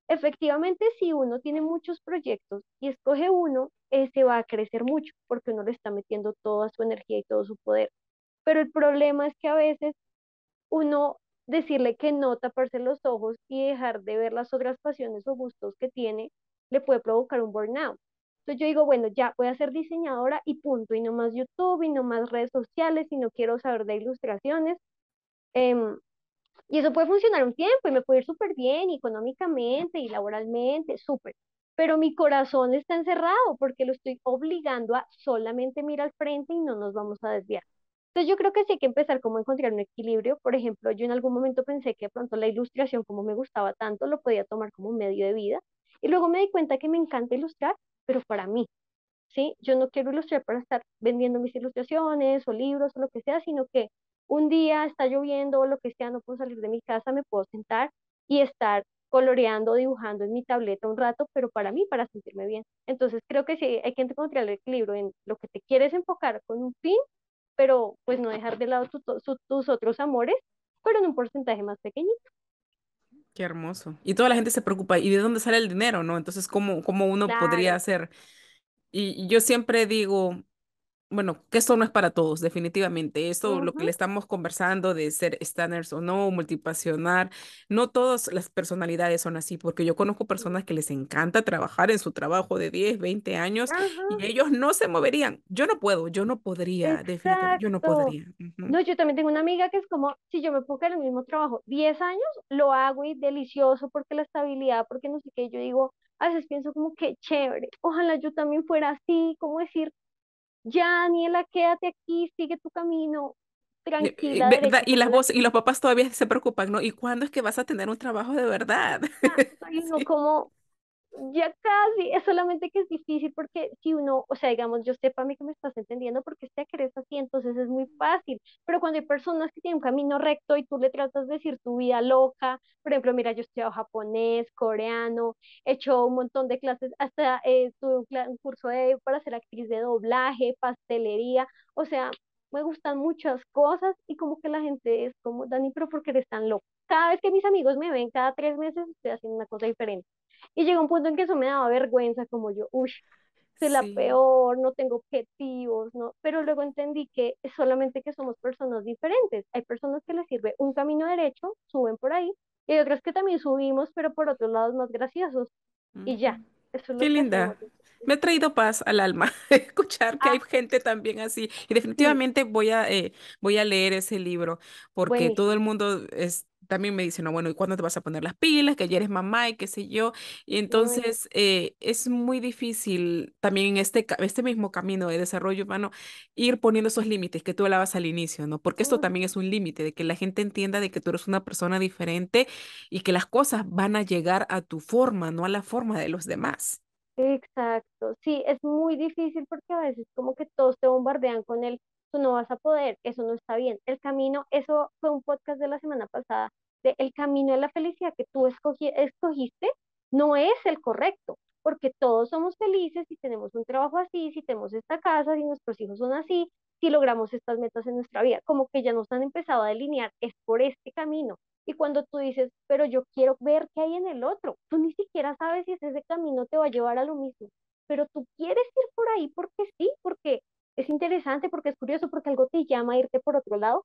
Efectivamente, si uno tiene muchos proyectos y escoge uno, ese va a crecer mucho porque uno le está metiendo toda su energía y todo su poder. Pero el problema es que a veces uno decirle que no, taparse los ojos y dejar de ver las otras pasiones o gustos que tiene, le puede provocar un burnout. Entonces yo digo, bueno, ya voy a ser diseñadora y punto, y no más YouTube, y no más redes sociales, y no quiero saber de ilustraciones. Em, y eso puede funcionar un tiempo y me puede ir súper bien económicamente y laboralmente, súper. Pero mi corazón está encerrado porque lo estoy obligando a solamente mirar al frente y no nos vamos a desviar. Entonces yo creo que sí hay que empezar como a encontrar un equilibrio. Por ejemplo, yo en algún momento pensé que de pronto la ilustración, como me gustaba tanto, lo podía tomar como un medio de vida. Y luego me di cuenta que me encanta ilustrar, pero para mí, ¿sí? Yo no quiero ilustrar para estar vendiendo mis ilustraciones o libros o lo que sea, sino que un día está lloviendo o lo que sea, no puedo salir de mi casa, me puedo sentar y estar coloreando, dibujando en mi tableta un rato, pero para mí, para sentirme bien. Entonces creo que sí hay que encontrar el equilibrio en lo que te quieres enfocar con un fin pero pues no dejar de lado tus otros amores, pero en un porcentaje más pequeñito. Qué hermoso. Y toda la gente se preocupa, ¿y de dónde sale el dinero, no? Entonces, ¿cómo, cómo uno podría hacer? Y yo siempre digo, bueno, que esto no es para todos, definitivamente. Esto, lo que le estamos conversando de ser standards o no, multipasionar, no todas las personalidades son así, porque yo conozco personas que les encanta trabajar en su trabajo de 10, 20 años y ellos no se moverían. Yo no puedo, yo no podría, definitivamente, yo no podría. No, yo también tengo una amiga que es como, si yo me pongo en el mismo trabajo 10 años, lo hago y delicioso porque la estabilidad, porque no sé qué, yo digo, a veces pienso como que chévere, ojalá yo también fuera así, como decir, ya, Daniela, quédate aquí, sigue tu camino, tranquila. Y, las voces, y los papás todavía se preocupan, ¿no? ¿Y cuándo es que vas a tener un trabajo de verdad? como, Ya casi, es solamente que es difícil porque si uno, o sea, digamos, yo sepa a mí que me estás entendiendo porque sé que eres así, entonces es muy fácil, pero cuando hay personas que tienen un camino recto y tú le tratas de decir tu vida loca, por ejemplo, mira, yo he estudiado japonés, coreano, he hecho un montón de clases, hasta eh, tuve un, un curso de, para ser actriz de doblaje, pastelería, o sea, me gustan muchas cosas y como que la gente es como, Dani, pero ¿por qué eres tan loco? Cada vez que mis amigos me ven, cada tres meses estoy haciendo una cosa diferente. Y llegó un punto en que eso me daba vergüenza, como yo, uy, soy la peor, no tengo objetivos, ¿no? Pero luego entendí que solamente que somos personas diferentes. Hay personas que les sirve un camino derecho, suben por ahí, y hay otras que también subimos, pero por otros lados más graciosos. Y ya, eso es Qué lo que hacemos. linda. Me ha traído paz al alma escuchar que hay Ah, gente también así. Y sí, definitivamente voy a, eh, voy a leer ese libro porque todo el mundo es, también me dice, no, bueno, ¿y cuándo te vas a poner las pilas? Que ya eres mamá y qué sé yo. Y entonces eh, es muy difícil también en este, este mismo camino de desarrollo humano ir poniendo esos límites que tú hablabas al inicio, ¿no? Porque esto también es un límite de que la gente entienda de que tú eres una persona diferente y que las cosas van a llegar a tu forma, no a la forma de los demás. Exacto, sí, es muy difícil porque a veces como que todos te bombardean con el, tú no vas a poder, eso no está bien. El camino, eso fue un podcast de la semana pasada, de el camino de la felicidad que tú escogi- escogiste no es el correcto, porque todos somos felices si tenemos un trabajo así, si tenemos esta casa, si nuestros hijos son así, si logramos estas metas en nuestra vida, como que ya nos han empezado a delinear, es por este camino. Y cuando tú dices, pero yo quiero ver qué hay en el otro, tú ni siquiera sabes si ese camino te va a llevar a lo mismo, pero tú quieres ir por ahí porque sí, porque es interesante, porque es curioso, porque algo te llama a irte por otro lado,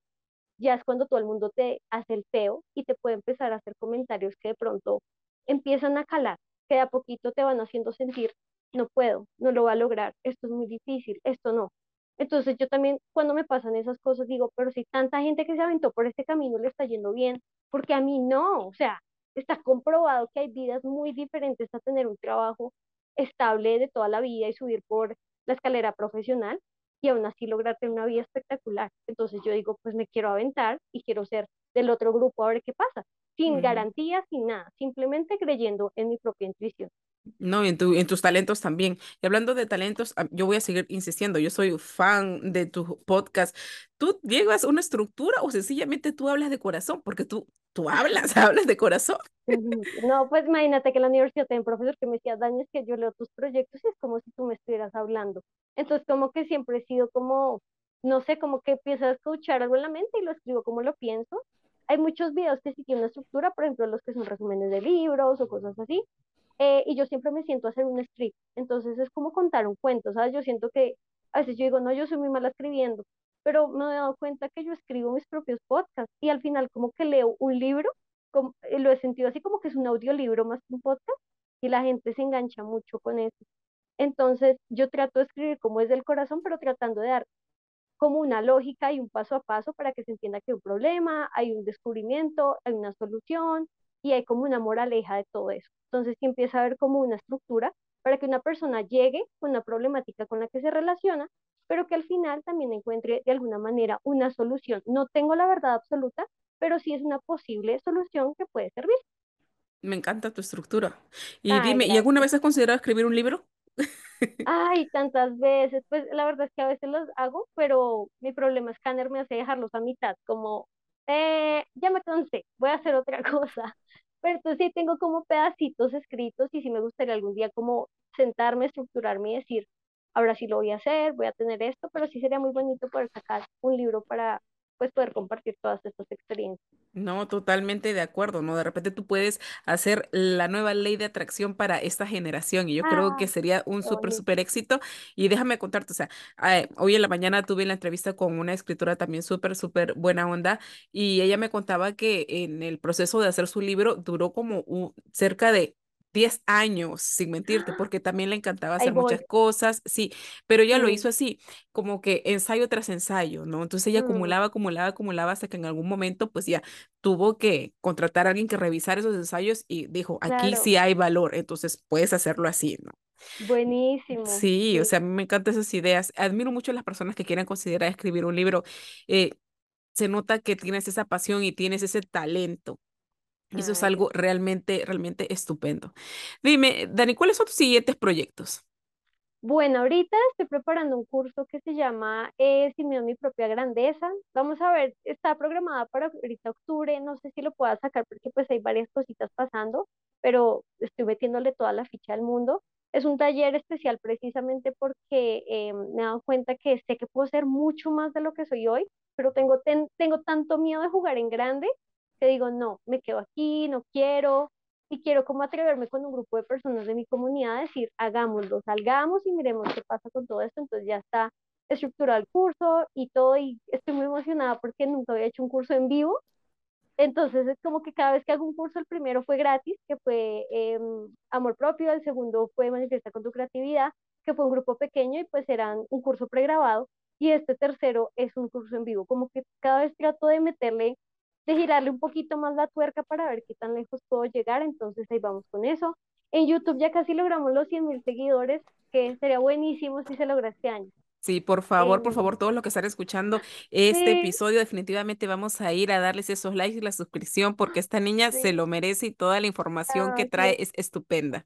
ya es cuando todo el mundo te hace el feo y te puede empezar a hacer comentarios que de pronto empiezan a calar, que a poquito te van haciendo sentir, no puedo, no lo voy a lograr, esto es muy difícil, esto no. Entonces yo también cuando me pasan esas cosas digo, pero si tanta gente que se aventó por este camino le está yendo bien, porque a mí no, o sea, está comprobado que hay vidas muy diferentes a tener un trabajo estable de toda la vida y subir por la escalera profesional y aún así lograr tener una vida espectacular. Entonces yo digo, pues me quiero aventar y quiero ser del otro grupo a ver qué pasa, sin garantías, sin nada, simplemente creyendo en mi propia intuición. No, y en tu, en tus talentos también. Y hablando de talentos, yo voy a seguir insistiendo. Yo soy fan de tu podcast. ¿Tú llevas una estructura o sencillamente tú hablas de corazón? Porque tú, tú hablas, hablas de corazón. No, pues imagínate que en la universidad tenía un profesor que me decía, Dani, es que yo leo tus proyectos y es como si tú me estuvieras hablando. Entonces, como que siempre he sido como, no sé, como que empiezo a escuchar algo en la mente y lo escribo como lo pienso. Hay muchos videos que sí tienen una estructura, por ejemplo, los que son resúmenes de libros o cosas así. Eh, y yo siempre me siento hacer un script. Entonces, es como contar un cuento, ¿sabes? Yo siento que a veces yo digo, no, yo soy muy mala escribiendo, pero me he dado cuenta que yo escribo mis propios podcasts y al final como que leo un libro como- eh, lo he sentido así como que es un audiolibro más que un podcast y la gente se engancha mucho con eso. Entonces, yo trato de escribir como es del corazón, pero tratando de dar como una lógica y un paso a paso para que se entienda que hay un problema, hay un descubrimiento, hay una solución y hay como una moraleja de todo eso. Entonces, sí empieza a haber como una estructura para que una persona llegue con una problemática con la que se relaciona, pero que al final también encuentre de alguna manera una solución. No tengo la verdad absoluta, pero sí es una posible solución que puede servir. Me encanta tu estructura. Y Ay, dime, ¿y alguna vez has considerado escribir un libro? Ay, tantas veces. Pues la verdad es que a veces los hago, pero mi problema es que Canner me hace dejarlos a mitad, como, eh, ya me cansé, voy a hacer otra cosa. Pero entonces sí tengo como pedacitos escritos y sí me gustaría algún día como sentarme, estructurarme y decir, ahora sí lo voy a hacer, voy a tener esto, pero sí sería muy bonito poder sacar un libro para pues poder compartir todas estas experiencias. No, totalmente de acuerdo, ¿no? De repente tú puedes hacer la nueva ley de atracción para esta generación y yo creo que Ay, sería un súper, súper éxito. Y déjame contarte, o sea, eh, hoy en la mañana tuve la entrevista con una escritora también súper, súper buena onda y ella me contaba que en el proceso de hacer su libro duró como un- cerca de... 10 años, sin mentirte, porque también le encantaba hacer muchas cosas, sí, pero ella lo hizo así, como que ensayo tras ensayo, ¿no? Entonces ella mm, acumulaba, acumulaba, acumulaba hasta que en algún momento, pues ya tuvo que contratar a alguien que revisara esos ensayos y dijo, aquí claro, sí hay valor, entonces puedes hacerlo así, ¿no? buenísimo. Sí, o sea, a mí me encantan esas ideas. Admiro mucho a las personas que quieren considerar escribir un libro. Eh, se nota que tienes esa pasión y tienes ese talento. Y eso es algo realmente, realmente estupendo. Dime, Dani, ¿cuáles son tus siguientes proyectos? Bueno, ahorita estoy preparando un curso que se llama eh, Sin miedo a mi propia grandeza. Vamos a ver, está programada para ahorita octubre, no sé si lo pueda sacar porque pues hay varias cositas pasando, pero estoy metiéndole toda la ficha del mundo. Es un taller especial precisamente porque eh, me he dado cuenta que sé que puedo ser mucho más de lo que soy hoy, pero tengo, ten- tengo tanto miedo de jugar en grande que digo, no, me quedo aquí, no quiero y quiero como atreverme con un grupo de personas de mi comunidad a decir, hagámoslo, salgamos y miremos qué pasa con todo esto. Entonces ya está estructurado el curso y todo y estoy muy emocionada porque nunca había hecho un curso en vivo. Entonces es como que cada vez que hago un curso, el primero fue gratis, que fue em, Amor Propio, el segundo fue Manifiesta con tu creatividad, que fue un grupo pequeño y pues eran un curso pregrabado. Y este tercero es un curso en vivo, como que cada vez trato de meterle de girarle un poquito más la tuerca para ver qué tan lejos puedo llegar, entonces ahí vamos con eso. En YouTube ya casi logramos los 100 mil seguidores, que sería buenísimo si se logra este año. Sí, por favor, por Em, favor, todos los que están escuchando este sí, episodio, definitivamente vamos a ir a darles esos likes y la suscripción porque esta niña se lo merece y toda la información que ah, trae sí. es estupenda.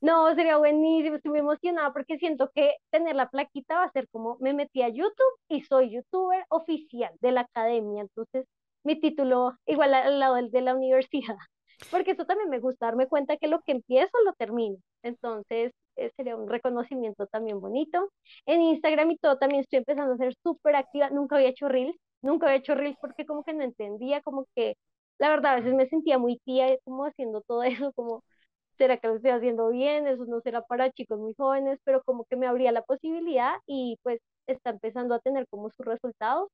No, sería buenísimo, estoy muy emocionada porque siento que tener la plaquita va a ser como me metí a YouTube y soy youtuber oficial de la academia, entonces mi título igual al lado de la universidad, porque eso también me gusta, darme cuenta que lo que empiezo lo termino, entonces eh, sería un reconocimiento también bonito. En Instagram y todo también estoy empezando a ser súper activa, nunca había hecho reels, nunca había hecho reels porque como que no entendía, como que la verdad a veces me sentía muy tía como haciendo todo eso, como ¿será que lo estoy haciendo bien? Eso no será para chicos muy jóvenes, pero como que me abría la posibilidad y pues está empezando a tener como sus resultados.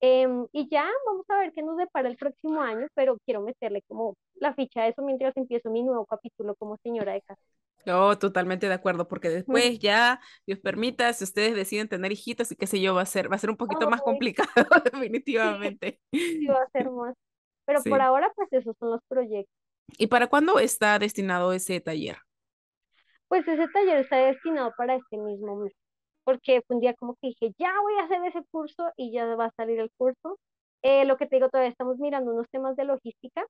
Em, y ya vamos a ver qué nos depara el próximo año, pero quiero meterle como la ficha a eso mientras empiezo mi nuevo capítulo como señora de casa. No, totalmente de acuerdo, porque Mm. después ya, Dios permita, si ustedes deciden tener hijitos y qué sé yo, va a ser, va a ser un poquito más complicado, sí, definitivamente. sí va a ser más. Pero por ahora, pues esos son los proyectos. ¿Y para cuándo está destinado ese taller? Pues ese taller está destinado para este mismo mes, porque fue un día como que dije, ya voy a hacer ese curso y ya va a salir el curso. Eh, lo que te digo, todavía estamos mirando unos temas de logística,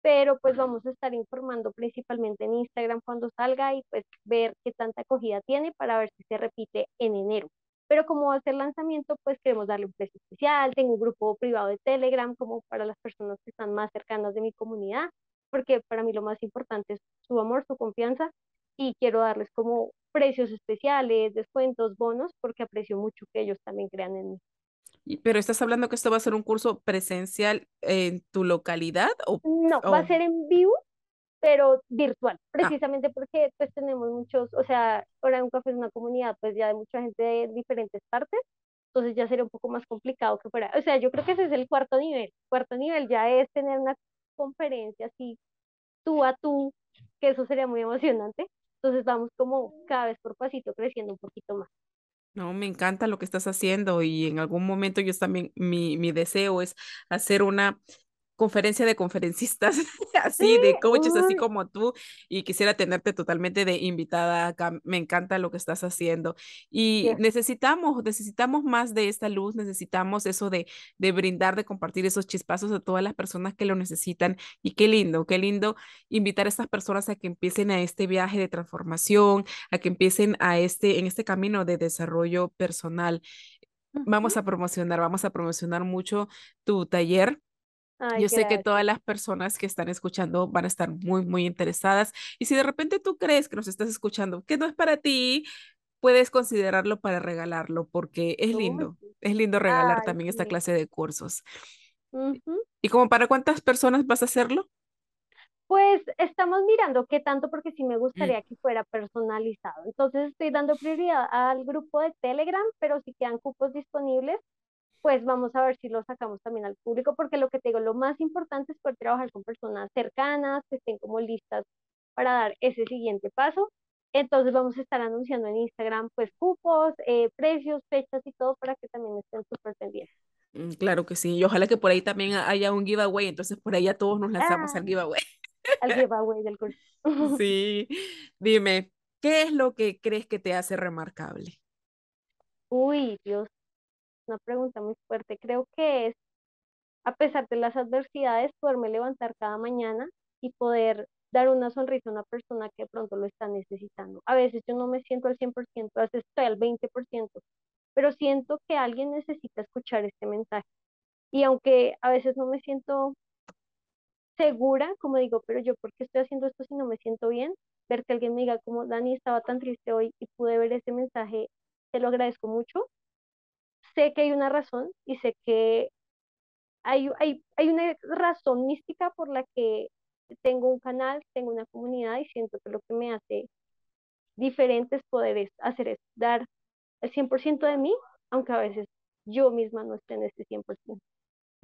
pero pues vamos a estar informando principalmente en Instagram cuando salga y pues ver qué tanta acogida tiene para ver si se repite en enero. Pero como va a ser lanzamiento, pues queremos darle un precio especial. Tengo un grupo privado de Telegram como para las personas que están más cercanas de mi comunidad, porque para mí lo más importante es su amor, su confianza y quiero darles como precios especiales, descuentos, bonos, porque aprecio mucho que ellos también crean en mí. Pero estás hablando que esto va a ser un curso presencial en tu localidad o, No, va a o- ser en vivo, pero virtual, ah, precisamente porque pues tenemos muchos, o sea, ahora un café es una comunidad pues ya de mucha gente de diferentes partes, entonces ya sería un poco más complicado que fuera, o sea, yo creo que ese es el cuarto nivel, cuarto nivel ya es tener una conferencia así tú a tú, que eso sería muy emocionante, entonces vamos como cada vez por pasito creciendo un poquito más. no, me encanta lo que estás haciendo y en algún momento yo también, mi, mi deseo es hacer una conferencia de conferencistas, Sí, así, de coaches, así como tú, y quisiera tenerte totalmente de invitada acá. Me encanta lo que estás haciendo. Y necesitamos, necesitamos más de esta luz, necesitamos eso de, de brindar, de compartir esos chispazos a todas las personas que lo necesitan. Y qué lindo, qué lindo invitar a estas personas a que empiecen a este viaje de transformación, a que empiecen a este, en este camino de desarrollo personal. Vamos a promocionar, vamos a promocionar mucho tu taller Ay, yo sé que todas las personas que están escuchando van a estar muy, muy interesadas. Y si de repente tú crees que nos estás escuchando, que no es para ti, puedes considerarlo para regalarlo, porque es lindo. Es lindo regalar Ay, también esta clase de cursos. ¿Y como para cuántas personas vas a hacerlo? Pues estamos mirando qué tanto, porque sí me Mm, gustaría que fuera personalizado. Entonces estoy dando prioridad al grupo de Telegram, pero si quedan cupos disponibles, pues vamos a ver si lo sacamos también al público, porque lo que te digo, lo más importante es poder trabajar con personas cercanas, que estén como listas para dar ese siguiente paso. Entonces vamos a estar anunciando en Instagram pues cupos, eh, precios, fechas y todo para que también estén súper pendientes. mm, Claro que sí. Y ojalá que por ahí también haya un giveaway, entonces por ahí ya todos nos lanzamos al Ah, giveaway. al giveaway del curso. Sí, dime, ¿qué es lo que crees que te hace remarcable? Uy, Dios, una pregunta muy fuerte. Creo que es, a pesar de las adversidades, poderme levantar cada mañana y poder dar una sonrisa a una persona que de pronto lo está necesitando. A veces yo no me siento al 100%, a veces estoy al 20%, pero siento que alguien necesita escuchar este mensaje. Y aunque a veces no me siento segura, como digo, pero yo, ¿por qué estoy haciendo esto si no me siento bien? Ver que alguien me diga, como Dani estaba tan triste hoy y pude ver ese mensaje, te lo agradezco mucho. Sé que hay una razón y sé que hay, hay, hay una razón mística por la que tengo un canal, tengo una comunidad y siento que lo que me hace diferente es poder hacer es dar el 100% de mí, aunque a veces yo misma no esté en este 100%.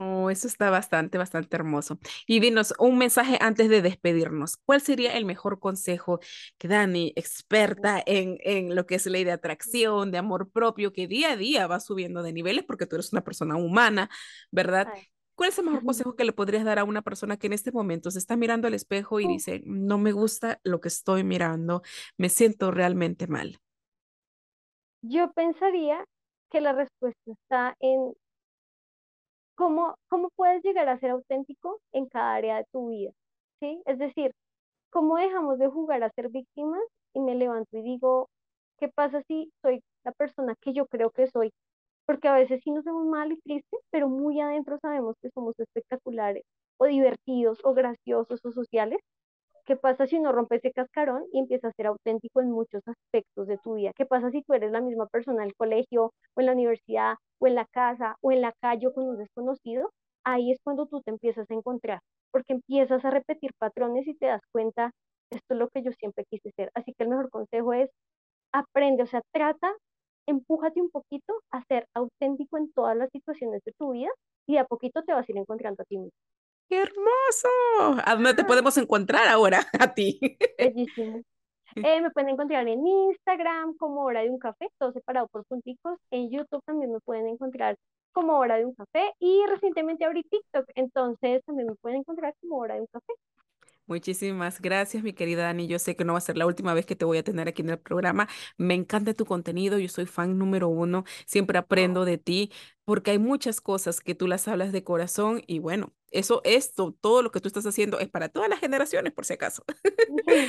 Oh, eso está bastante, bastante hermoso. Y dinos un mensaje antes de despedirnos. ¿Cuál sería el mejor consejo que Dani, experta en, en lo que es ley de atracción, de amor propio, que día a día va subiendo de niveles porque tú eres una persona humana, ¿verdad? ¿Cuál es el mejor consejo que le podrías dar a una persona que en este momento se está mirando al espejo y dice, no me gusta lo que estoy mirando, me siento realmente mal? Yo pensaría que la respuesta está en cómo, cómo puedes llegar a ser auténtico en cada área de tu vida, ¿sí? Es decir, cómo dejamos de jugar a ser víctimas y me levanto y digo, ¿qué pasa si soy la persona que yo creo que soy? Porque a veces sí nos vemos mal y tristes, pero muy adentro sabemos que somos espectaculares o divertidos o graciosos o sociales ¿Qué pasa si uno rompe ese cascarón y empieza a ser auténtico en muchos aspectos de tu vida? ¿Qué pasa si tú eres la misma persona en el colegio o en la universidad o en la casa o en la calle con un desconocido? Ahí es cuando tú te empiezas a encontrar, porque empiezas a repetir patrones y te das cuenta, esto es lo que yo siempre quise ser. Así que el mejor consejo es, aprende, o sea, trata, empújate un poquito a ser auténtico en todas las situaciones de tu vida y a poquito te vas a ir encontrando a ti mismo. ¡Qué hermoso! ¿A dónde te podemos encontrar ahora a ti? Bellísimo. Eh, me pueden encontrar en Instagram como Hora de un Café, todo separado por punticos. En YouTube también me pueden encontrar como Hora de un Café y recientemente abrí TikTok, entonces también me pueden encontrar como Hora de un Café. Muchísimas gracias, mi querida Dani. Yo sé que no va a ser la última vez que te voy a tener aquí en el programa. Me encanta tu contenido. Yo soy fan número uno. Siempre aprendo de ti porque hay muchas cosas que tú las hablas de corazón y bueno, eso, esto, todo lo que tú estás haciendo es para todas las generaciones, por si acaso.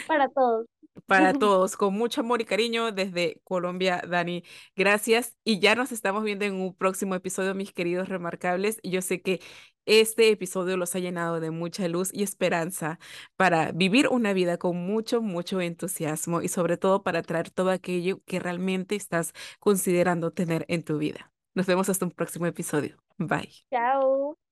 para todos. Para todos, con mucho amor y cariño desde Colombia, Dani. Gracias. Y ya nos estamos viendo en un próximo episodio, mis queridos remarcables. Yo sé que este episodio los ha llenado de mucha luz y esperanza para vivir una vida con mucho, mucho entusiasmo y sobre todo para traer todo aquello que realmente estás considerando tener en tu vida. Nos vemos hasta un próximo episodio. Bye. Chao.